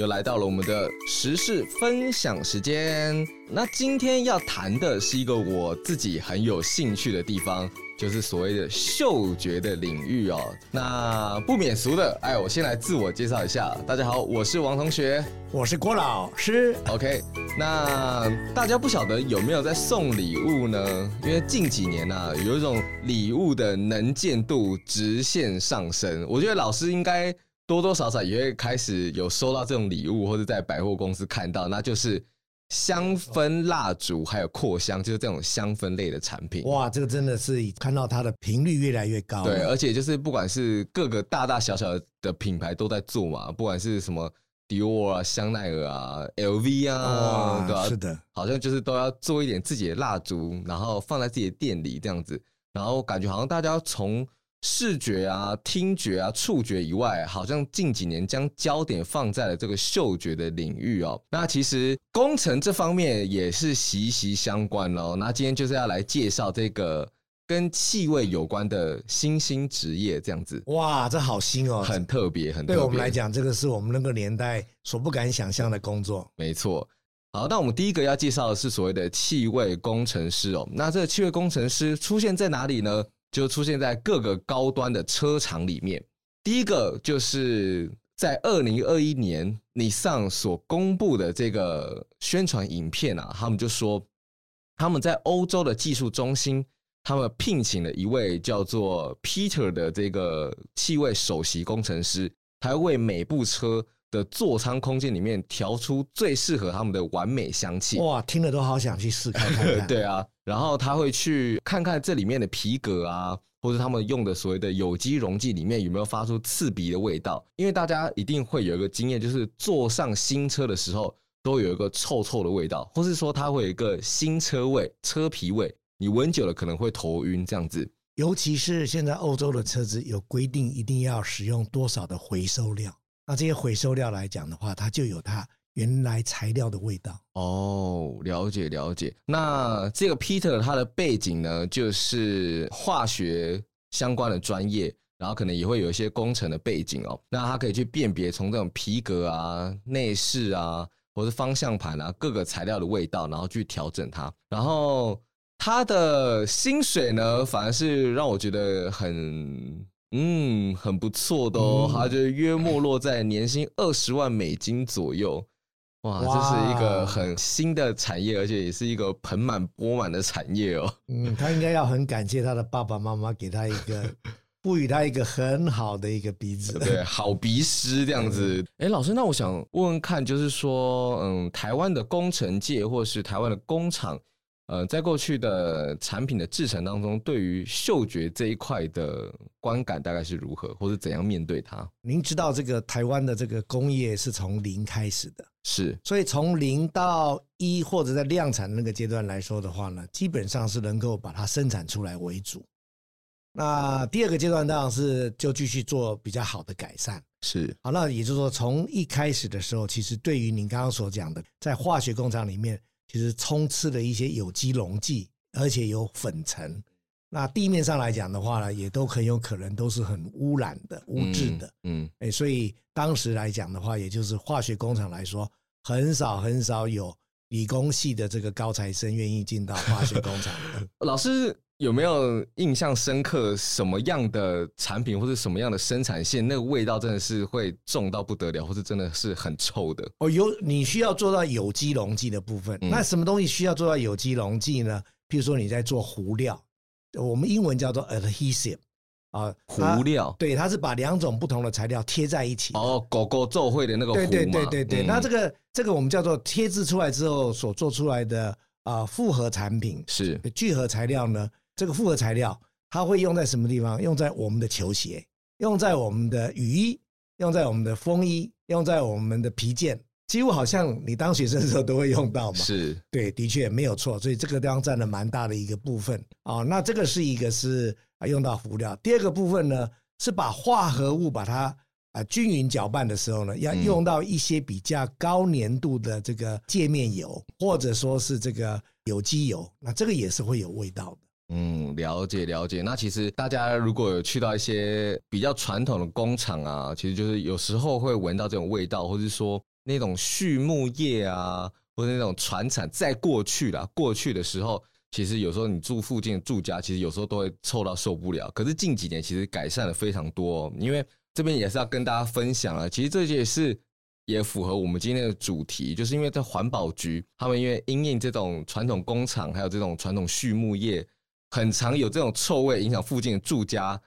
又来到了我们的时事分享时间。那今天要谈的是一个我自己很有兴趣的地方，就是所谓的嗅觉的领域哦。那不免俗的，哎，我先来自我介绍一下。大家好，我是王同学，我是郭老师。OK，那大家不晓得有没有在送礼物呢？因为近几年啊，有一种礼物的能见度直线上升，我觉得老师应该。多多少少也会开始有收到这种礼物，或者在百货公司看到，那就是香氛蜡烛，还有扩香，就是这种香氛类的产品。哇，这个真的是看到它的频率越来越高。对，而且就是不管是各个大大小小的品牌都在做嘛，不管是什么迪奥啊、香奈儿啊、LV 啊，对吧？是的，好像就是都要做一点自己的蜡烛，然后放在自己的店里这样子，然后感觉好像大家从。视觉啊、听觉啊、触觉以外，好像近几年将焦点放在了这个嗅觉的领域哦。那其实工程这方面也是息息相关哦。那今天就是要来介绍这个跟气味有关的新兴职业，这样子。哇，这好新哦，很特别，很特。对我们来讲，这个是我们那个年代所不敢想象的工作。没错。好，那我们第一个要介绍的是所谓的气味工程师哦。那这个气味工程师出现在哪里呢？就出现在各个高端的车厂里面。第一个就是在二零二一年尼桑所公布的这个宣传影片啊，他们就说他们在欧洲的技术中心，他们聘请了一位叫做 Peter 的这个气味首席工程师，他为每部车的座舱空间里面调出最适合他们的完美香气。哇，听了都好想去试看看。对啊。然后他会去看看这里面的皮革啊，或者他们用的所谓的有机溶剂里面有没有发出刺鼻的味道。因为大家一定会有一个经验，就是坐上新车的时候都有一个臭臭的味道，或是说它会有一个新车味、车皮味，你闻久了可能会头晕这样子。尤其是现在欧洲的车子有规定，一定要使用多少的回收料。那这些回收料来讲的话，它就有它。原来材料的味道哦，了解了解。那这个 Peter 他的背景呢，就是化学相关的专业，然后可能也会有一些工程的背景哦。那他可以去辨别从这种皮革啊、内饰啊，或是方向盘啊各个材料的味道，然后去调整它。然后他的薪水呢，反而是让我觉得很嗯很不错的哦，他就约莫落在年薪二十万美金左右。哇，这是一个很新的产业，而且也是一个盆满钵满的产业哦。嗯，他应该要很感谢他的爸爸妈妈给他一个赋予他一个很好的一个鼻子，对，好鼻师这样子。哎，老师，那我想问问看，就是说，嗯，台湾的工程界或是台湾的工厂。呃，在过去的产品的制成当中，对于嗅觉这一块的观感大概是如何，或者怎样面对它？您知道这个台湾的这个工业是从零开始的，是，所以从零到一或者在量产的那个阶段来说的话呢，基本上是能够把它生产出来为主。那第二个阶段当然是就继续做比较好的改善，是。好，那也就是说，从一开始的时候，其实对于您刚刚所讲的，在化学工厂里面。其实充斥了一些有机溶剂，而且有粉尘。那地面上来讲的话呢，也都很有可能都是很污染的、污渍的。嗯，哎、嗯，所以当时来讲的话，也就是化学工厂来说，很少很少有理工系的这个高材生愿意进到化学工厂的。老师。有没有印象深刻什么样的产品或者什么样的生产线，那个味道真的是会重到不得了，或是真的是很臭的？哦，有你需要做到有机溶剂的部分。嗯、那什么东西需要做到有机溶剂呢？譬如说你在做糊料，我们英文叫做 adhesive 啊，糊料。对，它是把两种不同的材料贴在一起。哦，狗狗奏会的那个糊嘛。对对对对对。嗯、那这个这个我们叫做贴制出来之后所做出来的啊复合产品是聚合材料呢？这个复合材料，它会用在什么地方？用在我们的球鞋，用在我们的雨衣，用在我们的风衣，用在我们的皮件，几乎好像你当学生的时候都会用到嘛。是，对，的确没有错。所以这个地方占了蛮大的一个部分啊。那这个是一个是啊用到辅料，第二个部分呢是把化合物把它啊均匀搅拌的时候呢，要用到一些比较高粘度的这个界面油，或者说是这个有机油，那这个也是会有味道的。嗯，了解了解。那其实大家如果有去到一些比较传统的工厂啊，其实就是有时候会闻到这种味道，或是说那种畜牧业啊，或者那种传产，在过去啦，过去的时候，其实有时候你住附近的住家，其实有时候都会臭到受不了。可是近几年其实改善了非常多，因为这边也是要跟大家分享了，其实这也是也符合我们今天的主题，就是因为在环保局，他们因为因应这种传统工厂，还有这种传统畜牧业，很常有这种臭味影响附近的住家。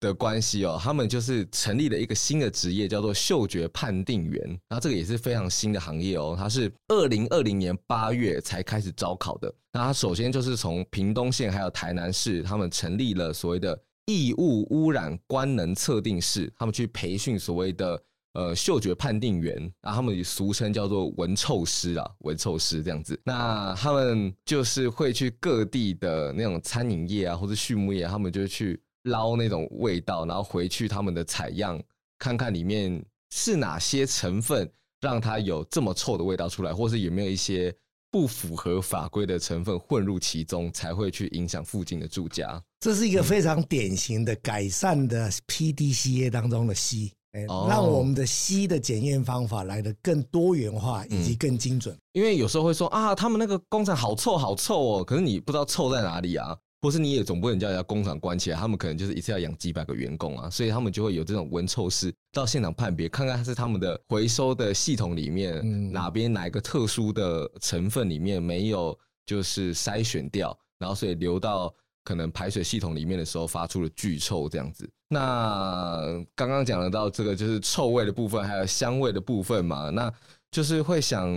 的关系哦，他们就是成立了一个新的职业，叫做嗅觉判定员。然后这个也是非常新的行业哦，它是二零二零年八月才开始招考的。那它首先就是从屏东县还有台南市，他们成立了所谓的异物污染官能测定室，他们去培训所谓的呃嗅觉判定员，然后他们也俗称叫做闻臭师啊，闻臭师这样子。那他们就是会去各地的那种餐饮业啊，或者畜牧业，他们就去。捞那种味道，然后回去他们的采样，看看里面是哪些成分让它有这么臭的味道出来，或是有没有一些不符合法规的成分混入其中，才会去影响附近的住家。这是一个非常典型的改善的 PDCA 当中的 C，哎，让我们的硒的检验方法来得更多元化以及更精准。因为有时候会说啊，他们那个工厂好臭好臭哦，可是你不知道臭在哪里啊。或是你也总不能叫人家工厂关起来，他们可能就是一次要养几百个员工啊，所以他们就会有这种闻臭师到现场判别，看看是他们的回收的系统里面哪边哪一个特殊的成分里面没有就是筛选掉，然后所以流到可能排水系统里面的时候发出了巨臭这样子。那刚刚讲得到这个就是臭味的部分，还有香味的部分嘛，那就是会想。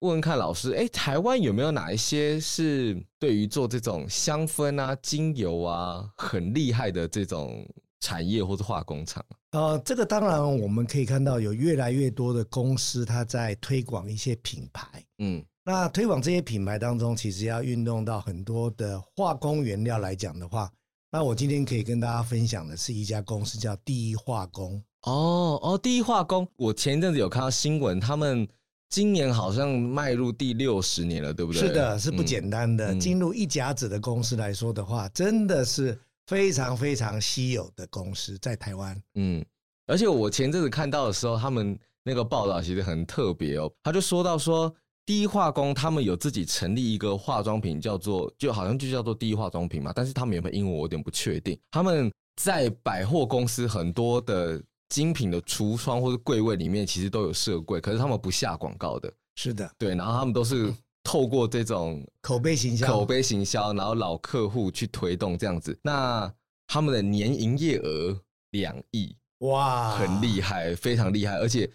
问问看老师，哎，台湾有没有哪一些是对于做这种香氛啊、精油啊很厉害的这种产业或者化工厂？呃，这个当然我们可以看到有越来越多的公司，它在推广一些品牌。嗯，那推广这些品牌当中，其实要运用到很多的化工原料来讲的话，那我今天可以跟大家分享的是一家公司叫第一化工。哦哦，第一化工，我前一阵子有看到新闻，他们。今年好像迈入第六十年了，对不对？是的，是不简单的。嗯、进入一甲子的公司来说的话，真的是非常非常稀有的公司，在台湾。嗯，而且我前阵子看到的时候，他们那个报道其实很特别哦。他就说到说，第一化工他们有自己成立一个化妆品，叫做就好像就叫做第一化妆品嘛。但是他们有没有英文，我有点不确定。他们在百货公司很多的。精品的橱窗或者柜位里面其实都有设柜，可是他们不下广告的。是的，对，然后他们都是透过这种口碑行销、口碑行销，然后老客户去推动这样子。那他们的年营业额两亿，哇，很厉害，非常厉害，而且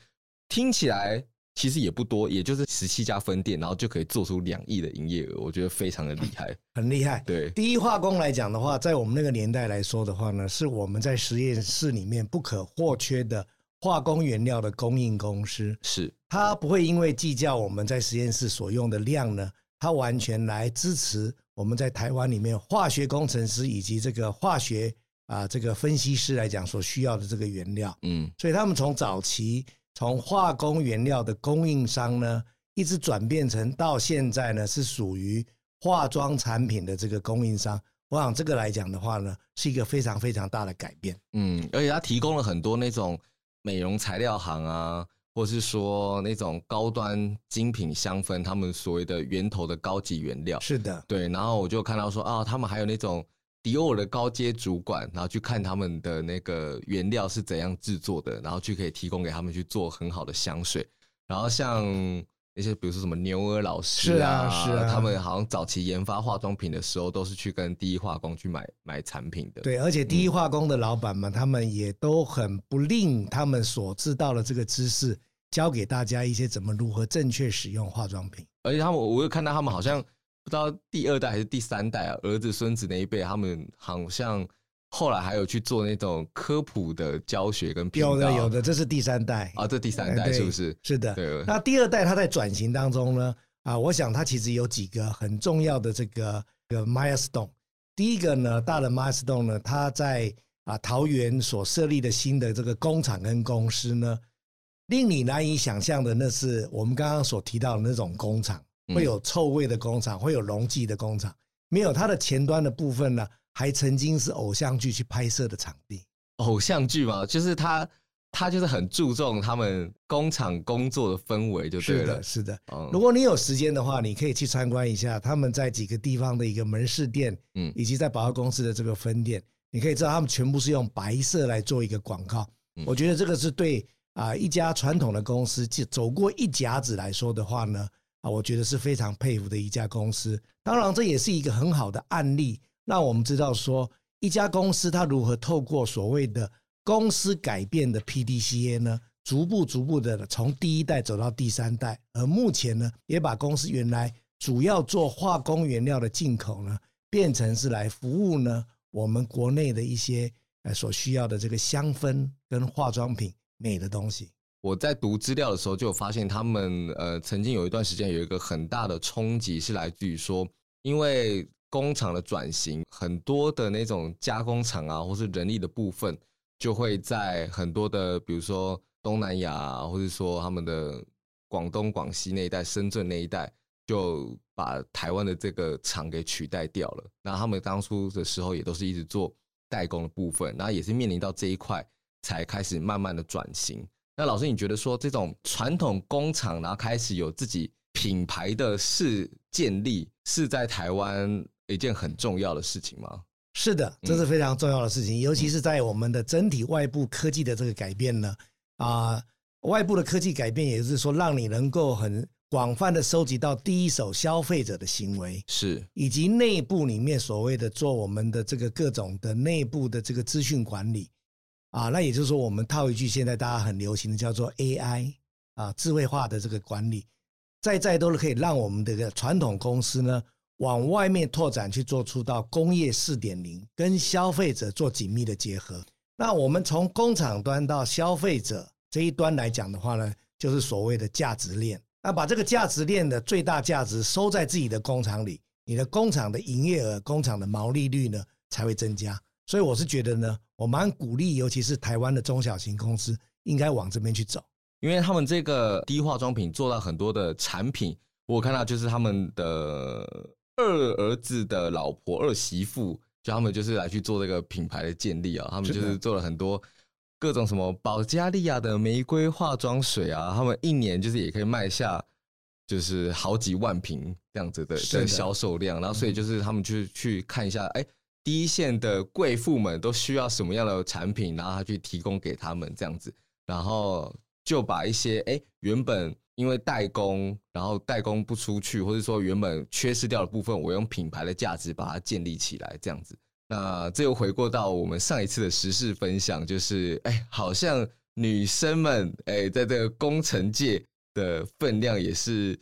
听起来。其实也不多，也就是十七家分店，然后就可以做出两亿的营业额，我觉得非常的厉害，很厉害。对，第一化工来讲的话，在我们那个年代来说的话呢，是我们在实验室里面不可或缺的化工原料的供应公司。是，它不会因为计较我们在实验室所用的量呢，它完全来支持我们在台湾里面化学工程师以及这个化学啊这个分析师来讲所需要的这个原料。嗯，所以他们从早期。从化工原料的供应商呢，一直转变成到现在呢，是属于化妆产品的这个供应商。我想这个来讲的话呢，是一个非常非常大的改变。嗯，而且它提供了很多那种美容材料行啊，或是说那种高端精品香氛，他们所谓的源头的高级原料。是的，对。然后我就看到说啊，他们还有那种。迪奥的高阶主管，然后去看他们的那个原料是怎样制作的，然后去可以提供给他们去做很好的香水。然后像那些比如说什么牛尔老师啊，是啊，是啊，他们好像早期研发化妆品的时候，都是去跟第一化工去买买产品的。对，而且第一化工的老板们，他们也都很不吝他们所知道的这个知识，教给大家一些怎么如何正确使用化妆品。而且他们，我有看到他们好像。不知道第二代还是第三代啊，儿子孙子那一辈，他们好像后来还有去做那种科普的教学跟。有的有的，这是第三代啊，这第三代是不是？是的。对。那第二代他在转型当中呢，啊，我想他其实有几个很重要的这个这个 milestone。第一个呢，大的 milestone 呢，他在啊桃园所设立的新的这个工厂跟公司呢，令你难以想象的，那是我们刚刚所提到的那种工厂。会有臭味的工厂，会有溶剂的工厂，没有它的前端的部分呢，还曾经是偶像剧去拍摄的场地。偶像剧嘛，就是他他就是很注重他们工厂工作的氛围，就对了。是的，是的。嗯，如果你有时间的话，你可以去参观一下他们在几个地方的一个门市店，嗯，以及在百货公司的这个分店，你可以知道他们全部是用白色来做一个广告。我觉得这个是对啊一家传统的公司走过一甲子来说的话呢，啊，我觉得是非常佩服的一家公司。当然，这也是一个很好的案例，让我们知道说一家公司它如何透过所谓的。公司改变的 PDCA 呢，逐步逐步的从第一代走到第三代，而目前呢，也把公司原来主要做化工原料的进口呢，变成是来服务呢我们国内的一些呃所需要的这个香氛跟化妆品美的东西。我在读资料的时候就发现，他们呃曾经有一段时间有一个很大的冲击，是来自于说，因为工厂的转型，很多的那种加工厂啊，或是人力的部分。就会在很多的，比如说东南亚啊，或者说他们的广东、广西那一带、深圳那一带，就把台湾的这个厂给取代掉了。那他们当初的时候也都是一直做代工的部分，然后也是面临到这一块才开始慢慢的转型。那老师，你觉得说这种传统工厂，然后开始有自己品牌的事建立，是在台湾一件很重要的事情吗？是的，这是非常重要的事情，嗯、尤其是在我们的整体外部科技的这个改变呢，啊、呃，外部的科技改变，也就是说，让你能够很广泛的收集到第一手消费者的行为，是，以及内部里面所谓的做我们的这个各种的内部的这个资讯管理，啊，那也就是说，我们套一句现在大家很流行的叫做 AI 啊，智慧化的这个管理，在在都是可以让我们的个传统公司呢。往外面拓展，去做出到工业四点零，跟消费者做紧密的结合。那我们从工厂端到消费者这一端来讲的话呢，就是所谓的价值链。那把这个价值链的最大价值收在自己的工厂里，你的工厂的营业额、工厂的毛利率呢才会增加。所以我是觉得呢，我蛮鼓励，尤其是台湾的中小型公司，应该往这边去走，因为他们这个低化妆品做到很多的产品，我看到就是他们的。二儿子的老婆、二媳妇，就他们就是来去做这个品牌的建立啊。他们就是做了很多各种什么保加利亚的玫瑰化妆水啊。他们一年就是也可以卖下就是好几万瓶这样子的的销售量。然后所以就是他们去去看一下，哎，第一线的贵妇们都需要什么样的产品，然后他去提供给他们这样子，然后就把一些哎原本。因为代工，然后代工不出去，或者说原本缺失掉的部分，我用品牌的价值把它建立起来，这样子。那这又回过到我们上一次的时事分享，就是哎，好像女生们哎，在这个工程界的分量也是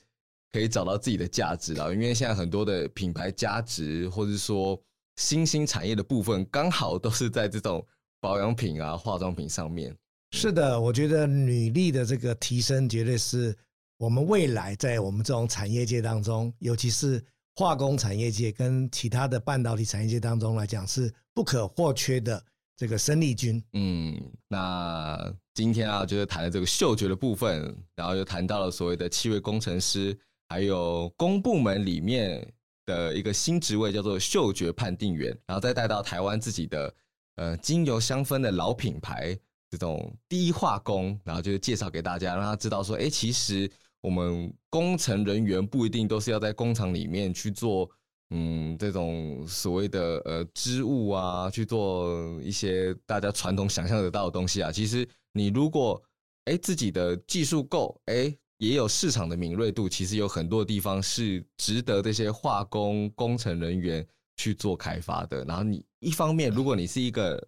可以找到自己的价值了。因为现在很多的品牌价值，或者说新兴产业的部分，刚好都是在这种保养品啊、化妆品上面。是的，我觉得女力的这个提升，绝对是我们未来在我们这种产业界当中，尤其是化工产业界跟其他的半导体产业界当中来讲，是不可或缺的这个生力军。嗯，那今天啊，就是谈了这个嗅觉的部分，然后又谈到了所谓的气味工程师，还有公部门里面的一个新职位叫做嗅觉判定员，然后再带到台湾自己的呃精油香氛的老品牌。这种低化工，然后就介绍给大家，让他知道说，哎，其实我们工程人员不一定都是要在工厂里面去做，嗯，这种所谓的呃织物啊，去做一些大家传统想象得到的东西啊。其实你如果哎自己的技术够，哎，也有市场的敏锐度，其实有很多地方是值得这些化工工程人员去做开发的。然后你一方面，如果你是一个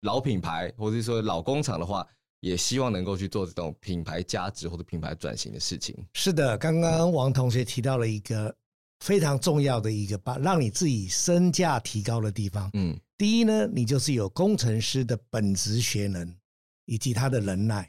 老品牌，或者说老工厂的话，也希望能够去做这种品牌价值或者品牌转型的事情。是的，刚刚王同学提到了一个非常重要的一个把让你自己身价提高的地方。嗯，第一呢，你就是有工程师的本职学能以及他的能耐；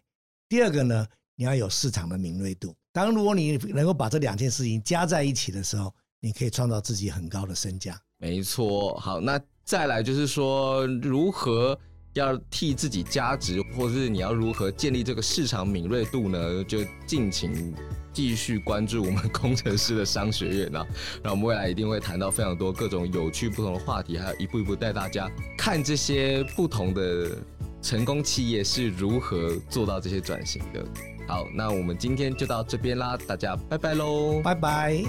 第二个呢，你要有市场的敏锐度。当如果你能够把这两件事情加在一起的时候，你可以创造自己很高的身价。没错。好，那再来就是说如何。要替自己加值，或者是你要如何建立这个市场敏锐度呢？就敬请继续关注我们工程师的商学院啊。那我们未来一定会谈到非常多各种有趣不同的话题，还有一步一步带大家看这些不同的成功企业是如何做到这些转型的。好，那我们今天就到这边啦，大家拜拜喽，拜拜。